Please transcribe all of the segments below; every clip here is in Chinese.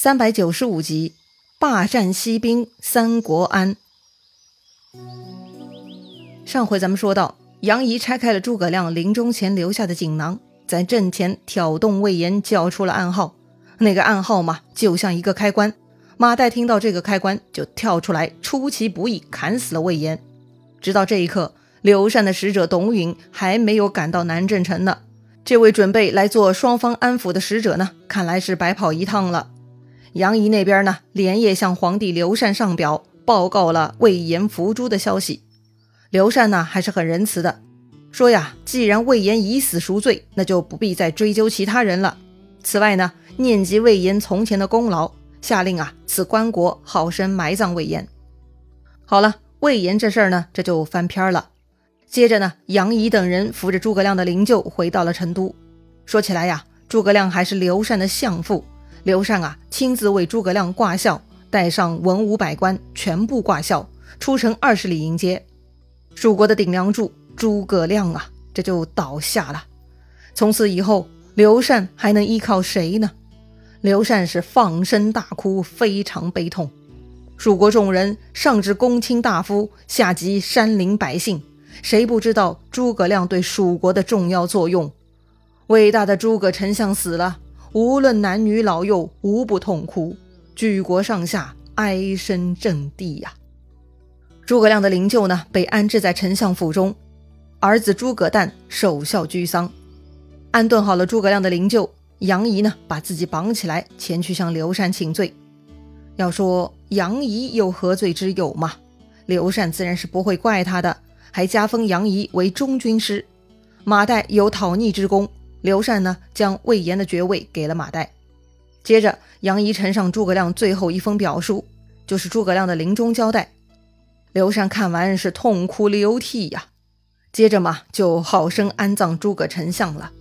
三百九十五集，霸占西兵，三国安。上回咱们说到，杨仪拆开了诸葛亮临终前留下的锦囊，在阵前挑动魏延，叫出了暗号。那个暗号嘛，就像一个开关。马岱听到这个开关，就跳出来，出其不意砍死了魏延。直到这一刻，刘禅的使者董允还没有赶到南郑城呢。这位准备来做双方安抚的使者呢，看来是白跑一趟了。杨仪那边呢，连夜向皇帝刘禅上表，报告了魏延伏诛的消息。刘禅呢，还是很仁慈的，说呀，既然魏延以死赎罪，那就不必再追究其他人了。此外呢，念及魏延从前的功劳，下令啊，赐棺椁，好生埋葬魏延。好了，魏延这事儿呢，这就翻篇了。接着呢，杨仪等人扶着诸葛亮的灵柩回到了成都。说起来呀，诸葛亮还是刘禅的相父。刘禅啊，亲自为诸葛亮挂孝，带上文武百官，全部挂孝，出城二十里迎接。蜀国的顶梁柱诸葛亮啊，这就倒下了。从此以后，刘禅还能依靠谁呢？刘禅是放声大哭，非常悲痛。蜀国众人，上至公卿大夫，下及山林百姓，谁不知道诸葛亮对蜀国的重要作用？伟大的诸葛丞相死了。无论男女老幼，无不痛哭，举国上下哀声震地呀。诸葛亮的灵柩呢，被安置在丞相府中，儿子诸葛诞守孝居丧。安顿好了诸葛亮的灵柩，杨仪呢，把自己绑起来，前去向刘禅请罪。要说杨仪有何罪之有嘛？刘禅自然是不会怪他的，还加封杨仪为中军师。马岱有讨逆之功。刘禅呢，将魏延的爵位给了马岱。接着，杨仪呈上诸葛亮最后一封表书，就是诸葛亮的临终交代。刘禅看完是痛哭流涕呀。接着嘛，就好生安葬诸葛丞相了。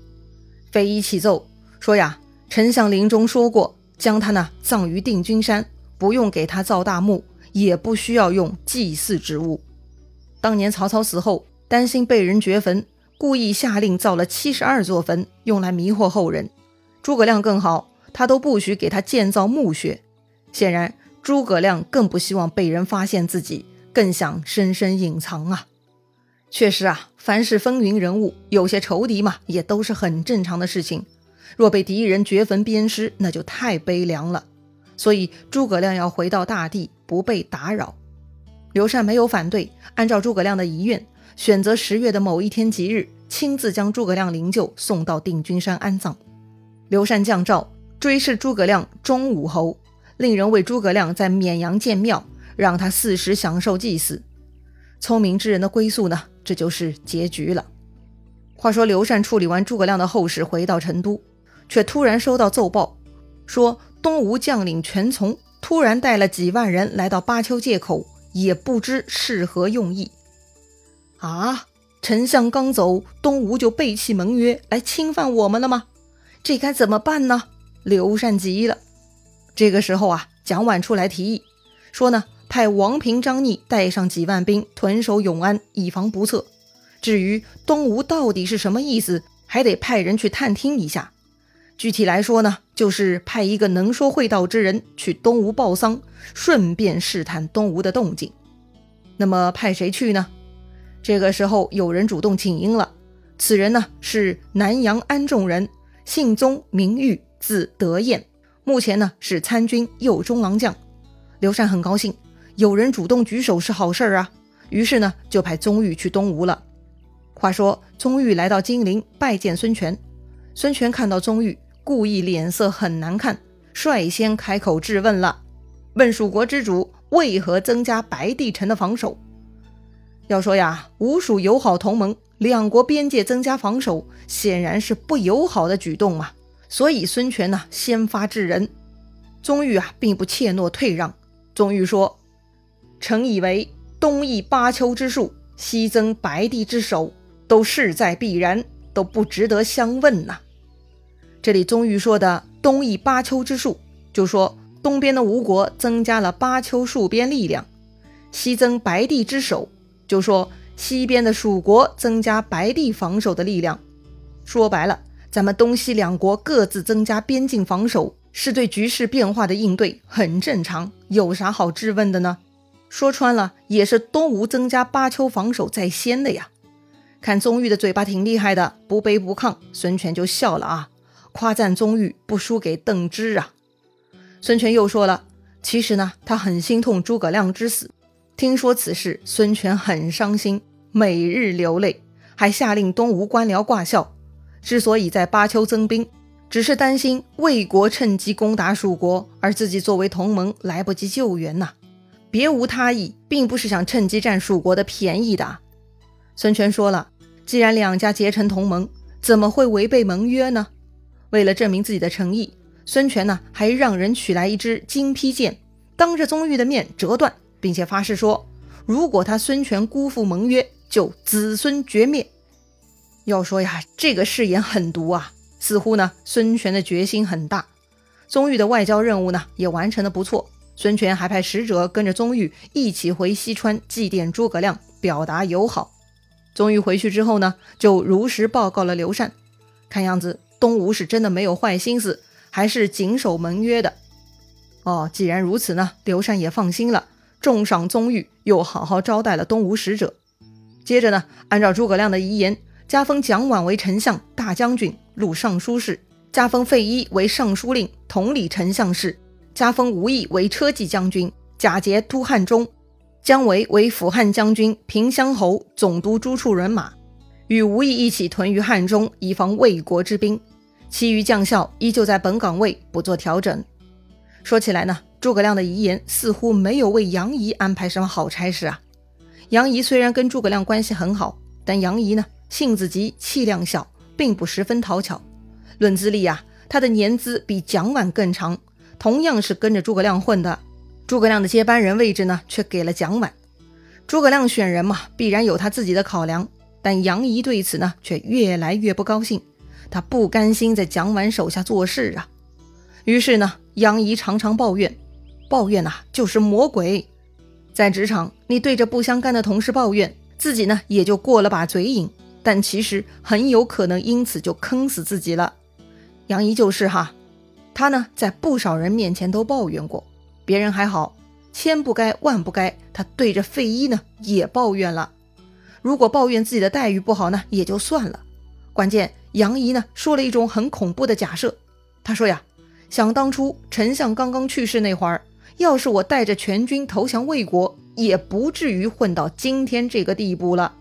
飞一启奏说呀，丞相临终说过，将他呢葬于定军山，不用给他造大墓，也不需要用祭祀之物。当年曹操死后，担心被人掘坟。故意下令造了七十二座坟，用来迷惑后人。诸葛亮更好，他都不许给他建造墓穴。显然，诸葛亮更不希望被人发现自己，更想深深隐藏啊。确实啊，凡是风云人物，有些仇敌嘛，也都是很正常的事情。若被敌人掘坟鞭尸，那就太悲凉了。所以，诸葛亮要回到大地，不被打扰。刘禅没有反对，按照诸葛亮的遗愿。选择十月的某一天吉日，亲自将诸葛亮灵柩送到定军山安葬。刘禅降诏追谥诸葛亮忠武侯，令人为诸葛亮在绵阳建庙，让他四时享受祭祀。聪明之人的归宿呢？这就是结局了。话说刘禅处理完诸葛亮的后事，回到成都，却突然收到奏报，说东吴将领全从突然带了几万人来到巴丘界口，也不知是何用意。啊！丞相刚走，东吴就背弃盟约来侵犯我们了吗？这该怎么办呢？刘禅急了。这个时候啊，蒋琬出来提议说呢，派王平、张逆带上几万兵屯守永安，以防不测。至于东吴到底是什么意思，还得派人去探听一下。具体来说呢，就是派一个能说会道之人去东吴报丧，顺便试探东吴的动静。那么派谁去呢？这个时候，有人主动请缨了。此人呢是南阳安众人，姓宗，名玉，字德彦，目前呢是参军右中郎将。刘禅很高兴，有人主动举手是好事儿啊。于是呢就派宗玉去东吴了。话说宗玉来到金陵拜见孙权，孙权看到宗玉，故意脸色很难看，率先开口质问了：问蜀国之主为何增加白帝城的防守？要说呀，吴蜀友好同盟，两国边界增加防守，显然是不友好的举动嘛。所以孙权呢，先发制人。宗玉啊，并不怯懦退让。宗玉说：“臣以为东易巴丘之术，西增白帝之守，都势在必然，都不值得相问呐。”这里宗玉说的东易巴丘之术，就说东边的吴国增加了巴丘戍边力量，西增白帝之守。就说西边的蜀国增加白帝防守的力量，说白了，咱们东西两国各自增加边境防守，是对局势变化的应对，很正常，有啥好质问的呢？说穿了，也是东吴增加巴丘防守在先的呀。看宗玉的嘴巴挺厉害的，不卑不亢，孙权就笑了啊，夸赞宗玉不输给邓芝啊。孙权又说了，其实呢，他很心痛诸葛亮之死，听说此事，孙权很伤心，每日流泪，还下令东吴官僚挂孝。之所以在巴丘增兵，只是担心魏国趁机攻打蜀国，而自己作为同盟来不及救援呐，别无他意，并不是想趁机占蜀国的便宜的。孙权说了，既然两家结成同盟，怎么会违背盟约呢？为了证明自己的诚意，孙权呢还让人取来一支金披剑，当着宗玉的面折断，并且发誓说，如果他孙权辜负盟约，就子孙绝灭。要说呀，这个誓言狠毒啊，似乎呢孙权的决心很大。宗玉的外交任务呢也完成的不错，孙权还派使者跟着宗玉一起回西川祭奠诸葛亮，表达友好。宗玉回去之后呢，就如实报告了刘禅。看样子东吴是真的没有坏心思，还是谨守盟约的。哦，既然如此呢，刘禅也放心了，重赏宗玉，又好好招待了东吴使者。接着呢，按照诸葛亮的遗言，加封蒋琬为丞相、大将军、录尚书事；加封费祎为尚书令、统理丞相事；加封吴懿为车骑将军、假节都汉中。姜维为辅汉将军、平乡侯、总督诸处人马，与吴懿一起屯于汉中，以防魏国之兵。其余将校依旧在本岗位，不做调整。说起来呢，诸葛亮的遗言似乎没有为杨仪安排什么好差事啊。杨仪虽然跟诸葛亮关系很好，但杨仪呢性子急，气量小，并不十分讨巧。论资历啊，他的年资比蒋琬更长，同样是跟着诸葛亮混的。诸葛亮的接班人位置呢，却给了蒋琬。诸葛亮选人嘛，必然有他自己的考量。但杨仪对此呢，却越来越不高兴。他不甘心在蒋琬手下做事啊。于是呢，杨仪常常抱怨，抱怨呐，就是魔鬼。在职场，你对着不相干的同事抱怨，自己呢也就过了把嘴瘾，但其实很有可能因此就坑死自己了。杨怡就是哈，他呢在不少人面前都抱怨过。别人还好，千不该万不该，他对着费祎呢也抱怨了。如果抱怨自己的待遇不好呢，也就算了。关键杨怡呢说了一种很恐怖的假设，他说呀，想当初丞相刚刚去世那会儿，要是我带着全军投降魏国，也不至于混到今天这个地步了。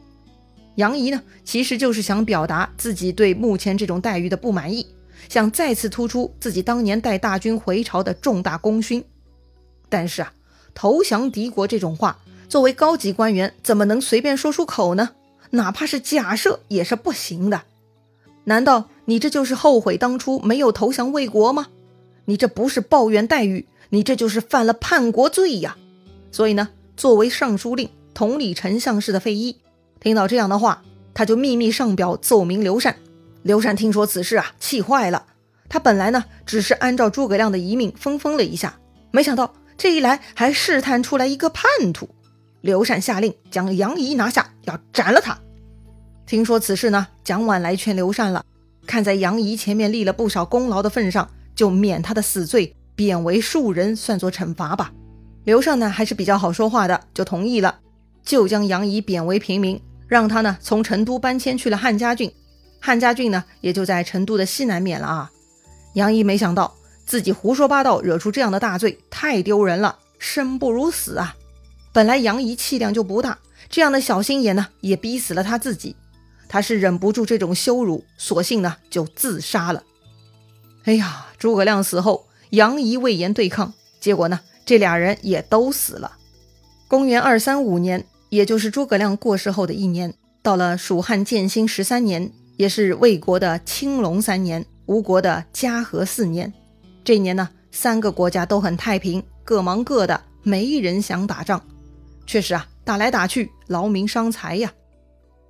杨仪呢，其实就是想表达自己对目前这种待遇的不满意，想再次突出自己当年带大军回朝的重大功勋。但是啊，投降敌国这种话，作为高级官员，怎么能随便说出口呢？哪怕是假设也是不行的。难道你这就是后悔当初没有投降魏国吗？你这不是抱怨待遇，你这就是犯了叛国罪呀！所以呢，作为尚书令、统理丞相事的费祎，听到这样的话，他就秘密上表奏明刘禅。刘禅听说此事啊，气坏了。他本来呢，只是按照诸葛亮的遗命分封了一下，没想到。这一来，还试探出来一个叛徒。刘禅下令将杨仪拿下，要斩了他。听说此事呢，蒋琬来劝刘禅了，看在杨仪前面立了不少功劳的份上，就免他的死罪，贬为庶人，算作惩罚吧。刘禅呢还是比较好说话的，就同意了，就将杨仪贬为平民，让他呢从成都搬迁去了汉家郡。汉家郡呢也就在成都的西南面了啊。杨仪没想到。自己胡说八道，惹出这样的大罪，太丢人了，生不如死啊！本来杨仪气量就不大，这样的小心眼呢，也逼死了他自己。他是忍不住这种羞辱，索性呢就自杀了。哎呀，诸葛亮死后，杨仪魏延对抗，结果呢，这俩人也都死了。公元二三五年，也就是诸葛亮过世后的一年，到了蜀汉建兴十三年，也是魏国的青龙三年，吴国的嘉禾四年。这一年呢，三个国家都很太平，各忙各的，没人想打仗。确实啊，打来打去，劳民伤财呀。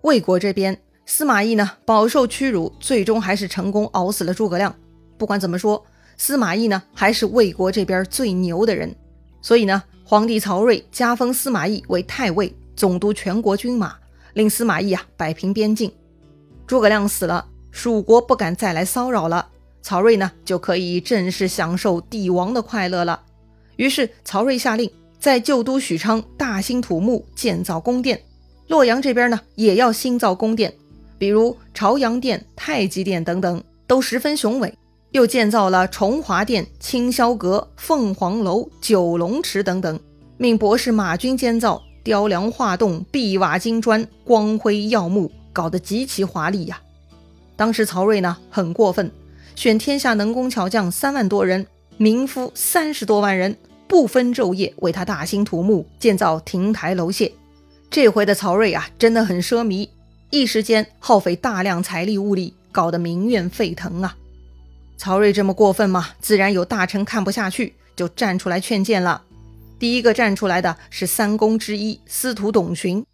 魏国这边，司马懿呢饱受屈辱，最终还是成功熬死了诸葛亮。不管怎么说，司马懿呢还是魏国这边最牛的人。所以呢，皇帝曹睿加封司马懿为太尉，总督全国军马，令司马懿啊摆平边境。诸葛亮死了，蜀国不敢再来骚扰了。曹睿呢就可以正式享受帝王的快乐了。于是曹睿下令，在旧都许昌大兴土木，建造宫殿。洛阳这边呢，也要新造宫殿，比如朝阳殿、太极殿等等，都十分雄伟。又建造了崇华殿、清霄阁、凤凰楼、九龙池等等，命博士马钧监造，雕梁画栋，壁瓦金砖，光辉耀目，搞得极其华丽呀。当时曹睿呢很过分，选天下能工巧匠三万多人，民夫三十多万人，不分昼夜为他大兴土木，建造亭台楼榭。这回的曹睿啊，真的很奢靡，一时间耗费大量财力物力，搞得民怨沸腾啊。曹睿这么过分嘛，自然有大臣看不下去，就站出来劝谏了。第一个站出来的是三公之一司徒董询。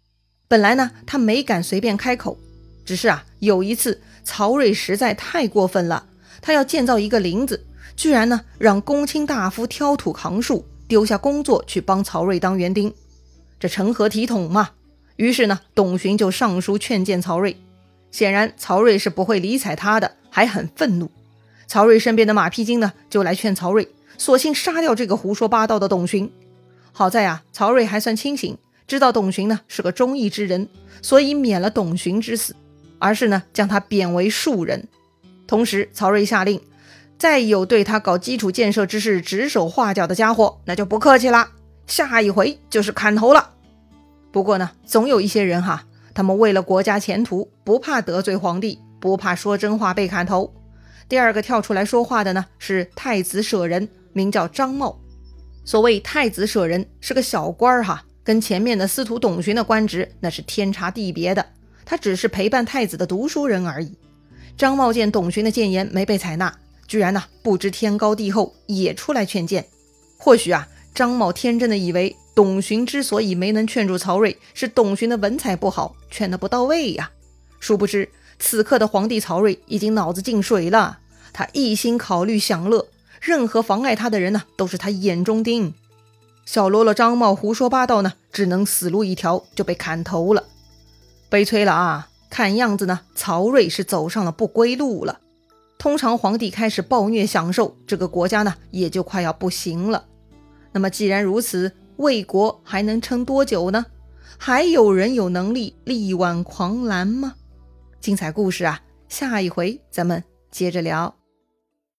本来呢，他没敢随便开口，只是啊，有一次曹睿实在太过分了，他要建造一个林子，居然呢让公卿大夫挑土扛树，丢下工作去帮曹睿当园丁。这成何体统嘛！于是呢，董询就上书劝谏曹睿。显然，曹睿是不会理睬他的，还很愤怒。曹睿身边的马屁精呢，就来劝曹睿，索性杀掉这个胡说八道的董询。好在呀，曹睿还算清醒，知道董询呢是个忠义之人，所以免了董询之死，而是呢将他贬为庶人。同时，曹睿下令，再有对他搞基础建设之事指手画脚的家伙，那就不客气啦。下一回就是砍头了。不过呢，总有一些人哈，他们为了国家前途，不怕得罪皇帝，不怕说真话被砍头。第二个跳出来说话的呢，是太子舍人，名叫张茂。所谓太子舍人是个小官儿哈，跟前面的司徒董询的官职那是天差地别的。他只是陪伴太子的读书人而已。张茂见董寻的谏言没被采纳，居然呢不知天高地厚，也出来劝谏。或许啊。张茂天真的以为董寻之所以没能劝住曹睿，是董寻的文采不好，劝得不到位呀。殊不知，此刻的皇帝曹睿已经脑子进水了，他一心考虑享乐，任何妨碍他的人呢，都是他眼中钉。小喽啰张茂胡说八道呢，只能死路一条，就被砍头了。悲催了啊！看样子呢，曹睿是走上了不归路了。通常皇帝开始暴虐享受，这个国家呢，也就快要不行了。那么既然如此，魏国还能撑多久呢？还有人有能力力挽狂澜吗？精彩故事啊，下一回咱们接着聊。